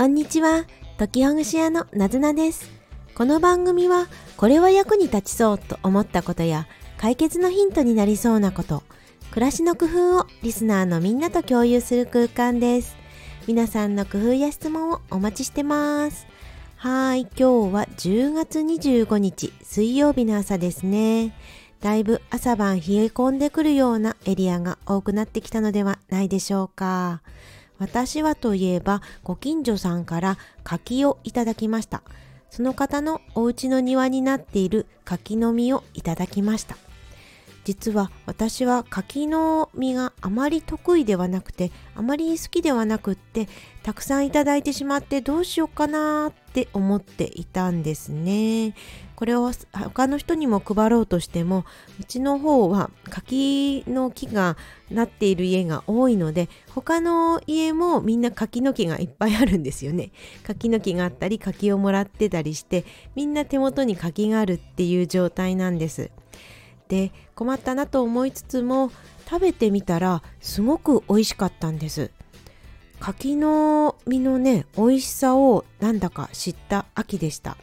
こんにちは、時ほぐし屋のなずなです。この番組は、これは役に立ちそうと思ったことや、解決のヒントになりそうなこと、暮らしの工夫をリスナーのみんなと共有する空間です。皆さんの工夫や質問をお待ちしてます。はい、今日は10月25日水曜日の朝ですね。だいぶ朝晩冷え込んでくるようなエリアが多くなってきたのではないでしょうか。私はといえばご近所さんから柿をいただきました。その方のお家の庭になっている柿の実をいただきました。実は私は柿の実があまり得意ではなくてあまり好きではなくってたくさんいただいてしまってどうしようかなって思っていたんですねこれを他の人にも配ろうとしてもうちの方は柿の木がなっている家が多いので他の家もみんな柿の木がいっぱいあるんですよね。柿の木があったり柿をもらってたりしてみんな手元に柿があるっていう状態なんです。で困ったなと思いつつも食べてみたらすごく美味しかったんです。柿の実のね美味しさをなんだか知った秋でした。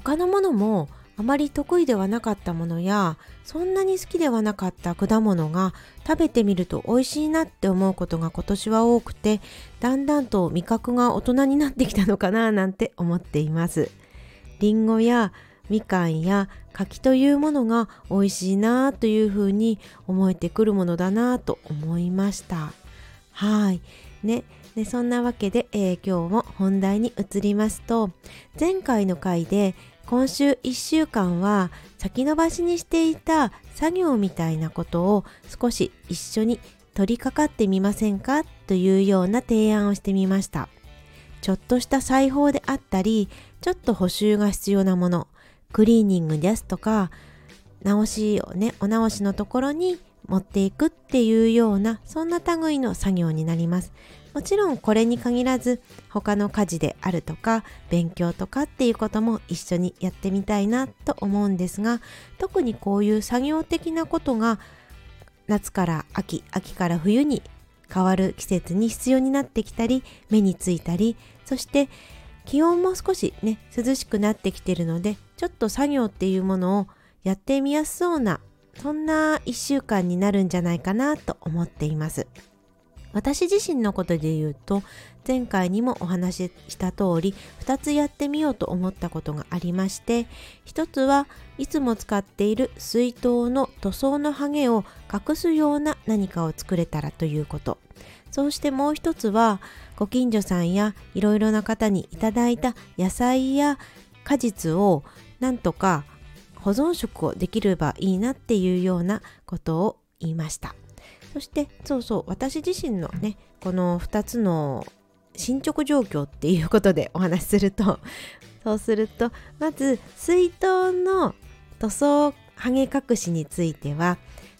他のものもあまり得意ではなかったものやそんなに好きではなかった果物が食べてみると美味しいなって思うことが今年は多くてだんだんと味覚が大人になってきたのかななんて思っています。りんごやみかんや柿というものが美味しいなというふうに思えてくるものだなと思いました。はい。ね。でそんなわけで、えー、今日も本題に移りますと前回の回で今週1週間は先延ばしにしていた作業みたいなことを少し一緒に取り掛かってみませんかというような提案をしてみました。ちょっとした裁縫であったりちょっと補修が必要なものクリーニングですとか直しをねお直しのところに持っていくっていうようなそんな類の作業になります。もちろんこれに限らず他の家事であるとか勉強とかっていうことも一緒にやってみたいなと思うんですが特にこういう作業的なことが夏から秋秋から冬に変わる季節に必要になってきたり目についたりそして気温も少しね涼しくなってきてるのでちょっと作業っていうものをやってみやすそうなそんな1週間になるんじゃないかなと思っています。私自身のことで言うと前回にもお話しした通り2つやってみようと思ったことがありまして1つはいつも使っている水筒の塗装のハゲを隠すような何かを作れたらということ。そうしてもう一つはご近所さんやいろいろな方にいただいた野菜や果実をなんとか保存食をできればいいなっていうようなことを言いました。そしてそうそう私自身のねこの2つの進捗状況っていうことでお話しすると そうするとまず水筒の塗装ハゲ隠しについては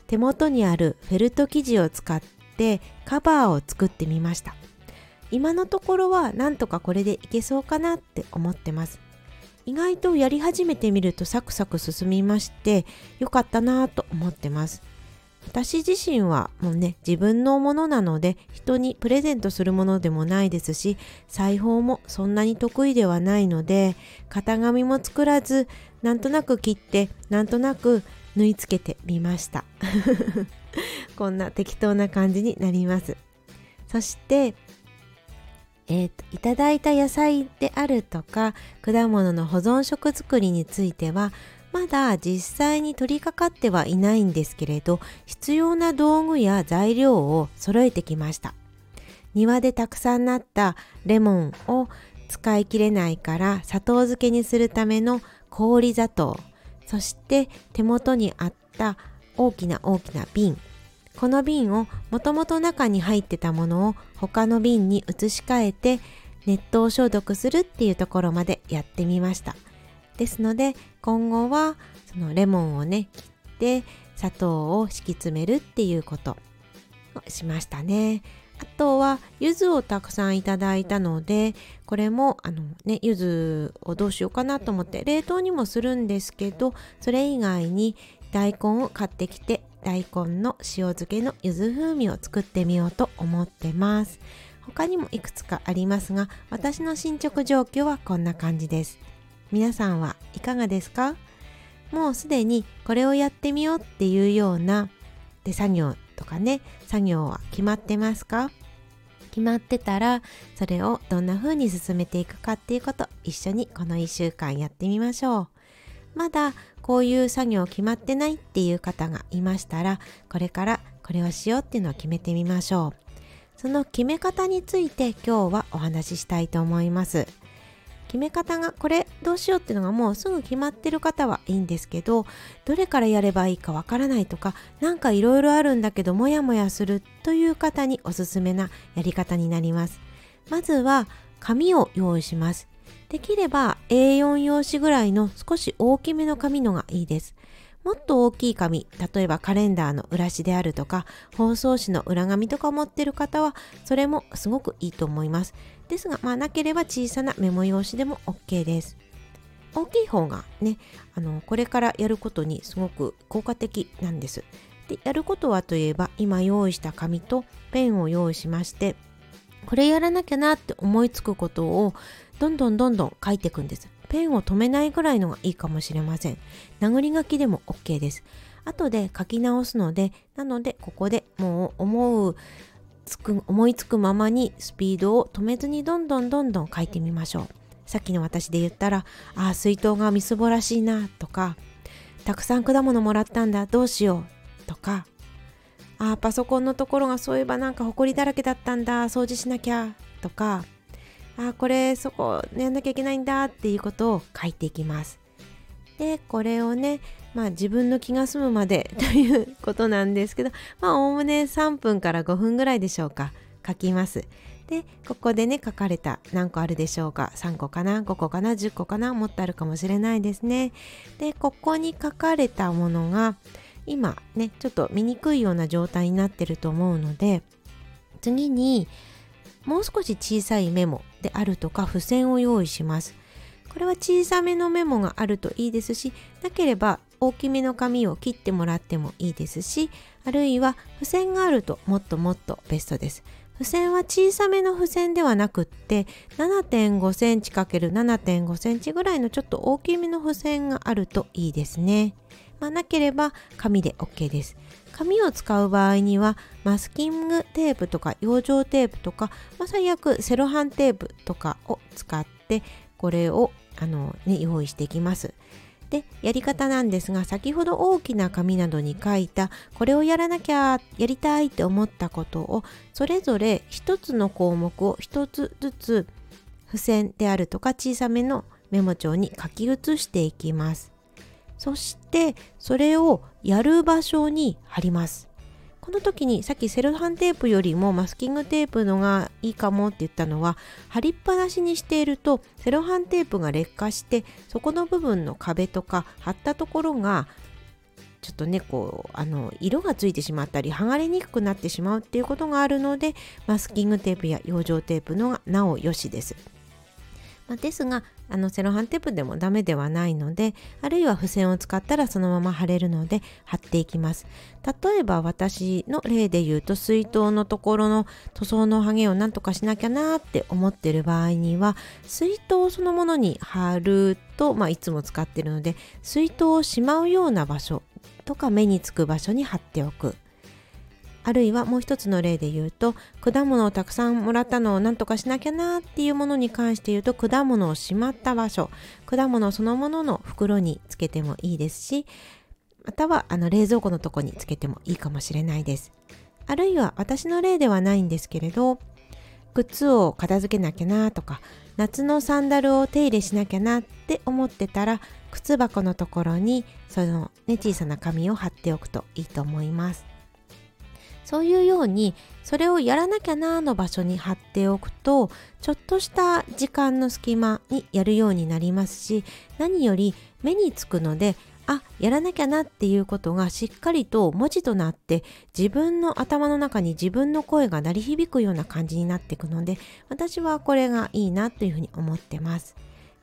手元にあるフェルト生地を使ってカバーを作ってみました。今のところはなんとかこれでいけそうかなって思ってます。意外とやり始めてみるとサクサク進みましてよかったなぁと思ってます。私自身はもうね自分のものなので人にプレゼントするものでもないですし裁縫もそんなに得意ではないので型紙も作らずなんとなく切ってなんとなく縫い付けてみました。こんな適当な感じになります。そしてえーと、いただいた野菜であるとか果物の保存食作りについてはまだ実際に取り掛かってはいないんですけれど必要な道具や材料を揃えてきました。庭でたくさんなったレモンを使い切れないから砂糖漬けにするための氷砂糖そして手元にあった大きな大きな瓶この瓶をもともと中に入ってたものを他の瓶に移し替えて熱湯消毒するっていうところまでやってみました。ですので今後はそのレモンをね切って砂糖を敷き詰めるっていうこと。をしましたね。あとは柚子をたくさんいただいたのでこれもあのね柚子をどうしようかなと思って冷凍にもするんですけどそれ以外に大根を買ってきて大根の塩漬けの柚子風味を作ってみようと思ってます。他にもいくつかありますが私の進捗状況はこんな感じです。皆さんはいかがですか？もうすでにこれをやってみようっていうような手作業とかね作業は決まってますか？決まってたらそれをどんな風に進めていくかっていうこと一緒にこの1週間やってみましょう。まだこういう作業決まってないっていう方がいましたらこれからこれをしようっていうのを決めてみましょう。その決め方について今日はお話ししたいと思います。決め方がこれどうしようっていうのがもうすぐ決まってる方はいいんですけどどれからやればいいかわからないとか何かいろいろあるんだけどモヤモヤするという方におすすめなやり方になります。まずは紙を用意します。できれば A4 用紙ぐらいの少し大きめの紙のがいいですもっと大きい紙例えばカレンダーの裏紙であるとか包装紙の裏紙とか持ってる方はそれもすごくいいと思いますですが、まあ、なければ小さなメモ用紙でも OK です。大きい方がね、あの、これからやることにすごく効果的なんです。で、やることはといえば、今用意した紙とペンを用意しまして、これやらなきゃなって思いつくことをどんどんどんどん書いていくんです。ペンを止めないぐらいのがいいかもしれません。殴り書きでも OK です。後で書き直すので、なのでここでもう思うつく思いつくままにスピードを止めずにどんどんどんどん書いてみましょうさっきの私で言ったらああ水筒がみすぼらしいなとかたくさん果物もらったんだどうしようとかああパソコンのところがそういえばなんかほこりだらけだったんだ掃除しなきゃとかあこれそこやんなきゃいけないんだっていうことを書いていきます。でこれをねまあ自分の気が済むまで ということなんですけどまあおおむね3分から5分ぐらいでしょうか。書きます。でここでね書かれた何個あるでしょうか？3個かな？5個かな？10個かな？もっとあるかもしれないですね。でここに書かれたものが今ねちょっと見にくいような状態になってると思うので次にもう少し小さいメモであるとか付箋を用意しますこれは小さめのメモがあるといいですしなければ大きめの紙を切ってもらってもいいですしあるいは付箋があるともっともっとベストです付箋は小さめの付箋ではなくって7.5センチ ×7.5 センチぐらいのちょっと大きめの付箋があるといいですね。まあ、なければ紙で OK です。紙を使う場合にはマスキングテープとか養生テープとか、まあ、最悪セロハンテープとかを使ってこれをあの、ね、用意していきます。でやり方なんですが先ほど大きな紙などに書いたこれをやらなきゃやりたいって思ったことをそれぞれ一つの項目を一つずつ付箋であるとか小さめのメモ帳に書き写していきますそしてそれをやる場所に貼りますこの時にさっきセロハンテープよりもマスキングテープのがいいかもって言ったのは貼りっぱなしにしているとセロハンテープが劣化してそこの部分の壁とか貼ったところがちょっとねこうあの色がついてしまったり剥がれにくくなってしまうっていうことがあるのでマスキングテープや養生テープのがなおよしです。ま、ですがあのセロハンテープでもダメではないのであるいは付箋を使ったらそのまま貼れるので貼っていきます。例えば私の例で言うと水筒のところの塗装のハゲをなんとかしなきゃなーって思ってる場合には水筒そのものに貼ると、まあ、いつも使ってるので水筒をしまうような場所とか目につく場所に貼っておく。あるいはもう一つの例で言うと果物をたくさんもらったのを何とかしなきゃなっていうものに関して言うと果物をしまった場所果物そのものの袋につけてもいいですしまたはあの冷蔵庫のとこにつけてもいいかもしれないです。あるいは私の例ではないんですけれど靴を片付けなきゃなとか夏のサンダルを手入れしなきゃなって思ってたら靴箱のところにそのね小さな紙を貼っておくといいと思います。そういうようにそれをやらなきゃなーの場所に貼っておくとちょっとした時間の隙間にやるようになりますし何より目につくのであやらなきゃなっていうことがしっかりと文字となって自分の頭の中に自分の声が鳴り響くような感じになっていくので私はこれがいいなというふうに思ってます。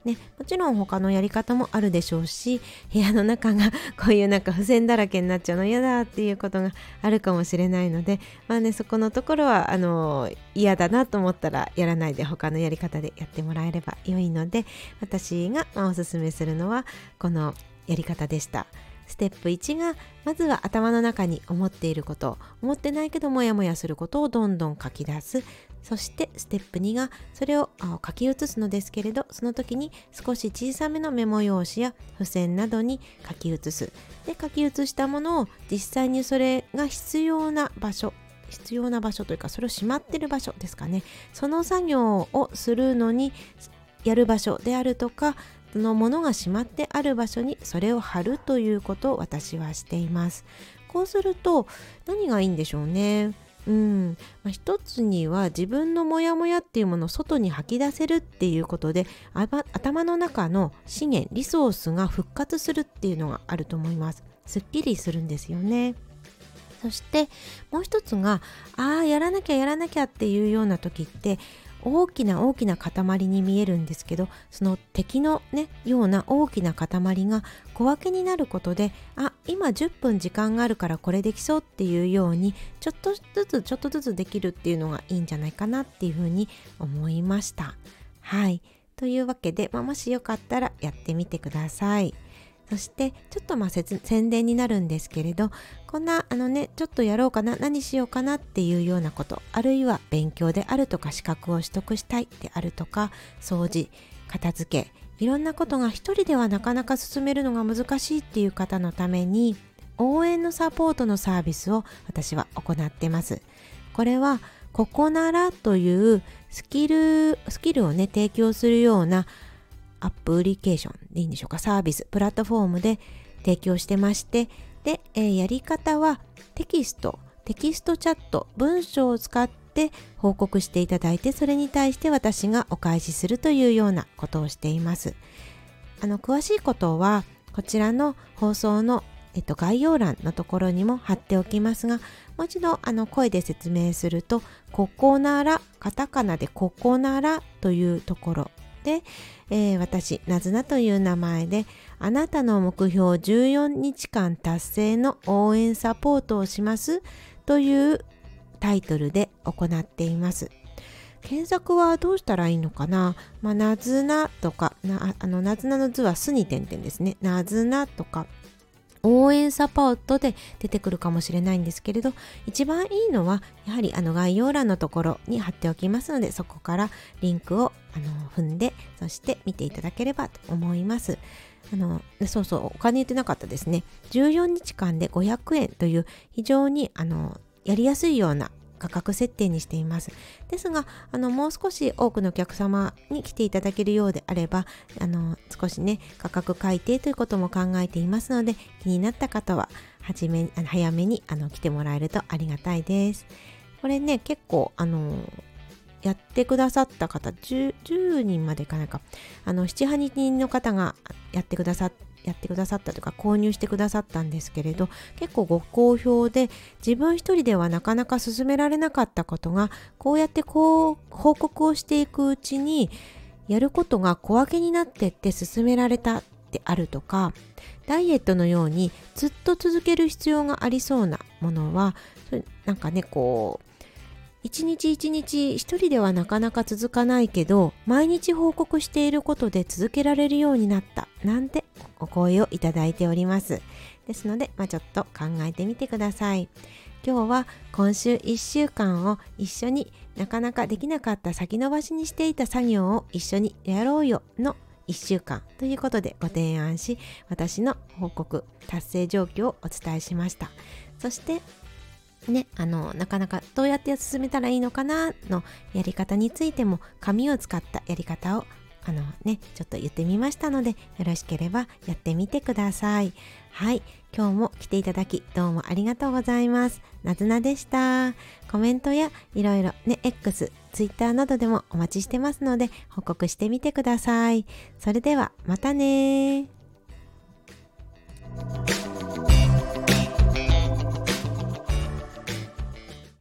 ね、もちろん他のやり方もあるでしょうし部屋の中が こういうなんか付箋だらけになっちゃうの嫌だっていうことがあるかもしれないのでまあねそこのところはあの嫌だなと思ったらやらないで他のやり方でやってもらえれば良いので私が、まあ、おすすめするのはこのやり方でした。ステップ1がまずは頭の中に思っていること思ってないけどモヤモヤすることをどんどん書き出すそしてステップ2がそれを書き写すのですけれどその時に少し小さめのメモ用紙や付箋などに書き写す。で書き写したものを実際にそれが必要な場所必要な場所というかそれをしまってる場所ですかね。その作業をするのにやる場所であるとかそのものがしまってある場所にそれを貼るということを私はしています。こうすると何がいいんでしょうね。うん。まあ、一つには自分のモヤモヤっていうものを外に吐き出せるっていうことで頭の中の資源リソースが復活するっていうのがあると思います。すっきりするんですよね。そしてもう一つがああやらなきゃやらなきゃっていうような時って大きな大きな塊に見えるんですけどその敵のねような大きな塊が小分けになることであ今10分時間があるからこれできそうっていうようにちょっとずつちょっとずつできるっていうのがいいんじゃないかなっていうふうに思いましたはいというわけで、まあ、もしよかったらやってみてください。そしてちょっとまあ宣伝になるんですけれどこんなあのねちょっとやろうかな何しようかなっていうようなことあるいは勉強であるとか資格を取得したいであるとか掃除片付けいろんなことが一人ではなかなか進めるのが難しいっていう方のために応援のサポートのサービスを私は行ってます。これはここならというスキルスキルをね提供するようなアプリケーションでいいんでしょうか？サービスプラットフォームで提供してましてで、えー、やり方はテキストテキストチャット文章を使って報告していただいてそれに対して私がお返しするというようなことをしています。あの詳しいことはこちらの放送のえっと、概要欄のところにも貼っておきますがもう一度あの声で説明すると「ココナラ」カタカナで「ココナラ」というところで、えー、私、なずなという名前で、あなたの目標14日間達成の応援サポートをしますというタイトルで行っています。検索はどうしたらいいのかな？まあ、なずなとか、なあのなずなの図はすに点々ですね。なずなとか、応援サポートで出てくるかもしれないんですけれど一番いいのはやはりあの概要欄のところに貼っておきますのでそこからリンクをあの踏んでそして見ていただければと思います。あのそうそうお金言ってなかったですね。14日間で500円という非常にあのやりやすいような価格設定にしています。ですが、あのもう少し多くのお客様に来ていただけるようであれば、あの少しね、価格改定ということも考えていますので、気になった方は、はじめ、あの早めにあの来てもらえるとありがたいです。これね、結構、あのやってくださった方 10, 10, 人までいかないかあの78人の方がやってくださってやってくださったとか購入してくださったんですけれど結構ご好評で自分一人ではなかなか進められなかったことがこうやってこう報告をしていくうちにやることが小分けになってって進められたであるとかダイエットのようにずっと続ける必要がありそうなものはなんかねこう一日一日一人ではなかなか続かないけど毎日報告していることで続けられるようになったなんてお声をいただいております。ですので、まあ、ちょっと考えてみてください。今日は今週1週間を一緒になかなかできなかった先延ばしにしていた作業を一緒にやろうよの1週間ということでご提案し私の報告達成状況をお伝えしました。そしてね、あのなかなかどうやって進めたらいいのかなのやり方についても紙を使ったやり方をあのねちょっと言ってみましたのでよろしければやってみてください。はい。今日も来ていただきどうもありがとうございます。なずなでした。コメントやいろいろね X、Twitter などでもお待ちしてますので報告してみてください。それではまたね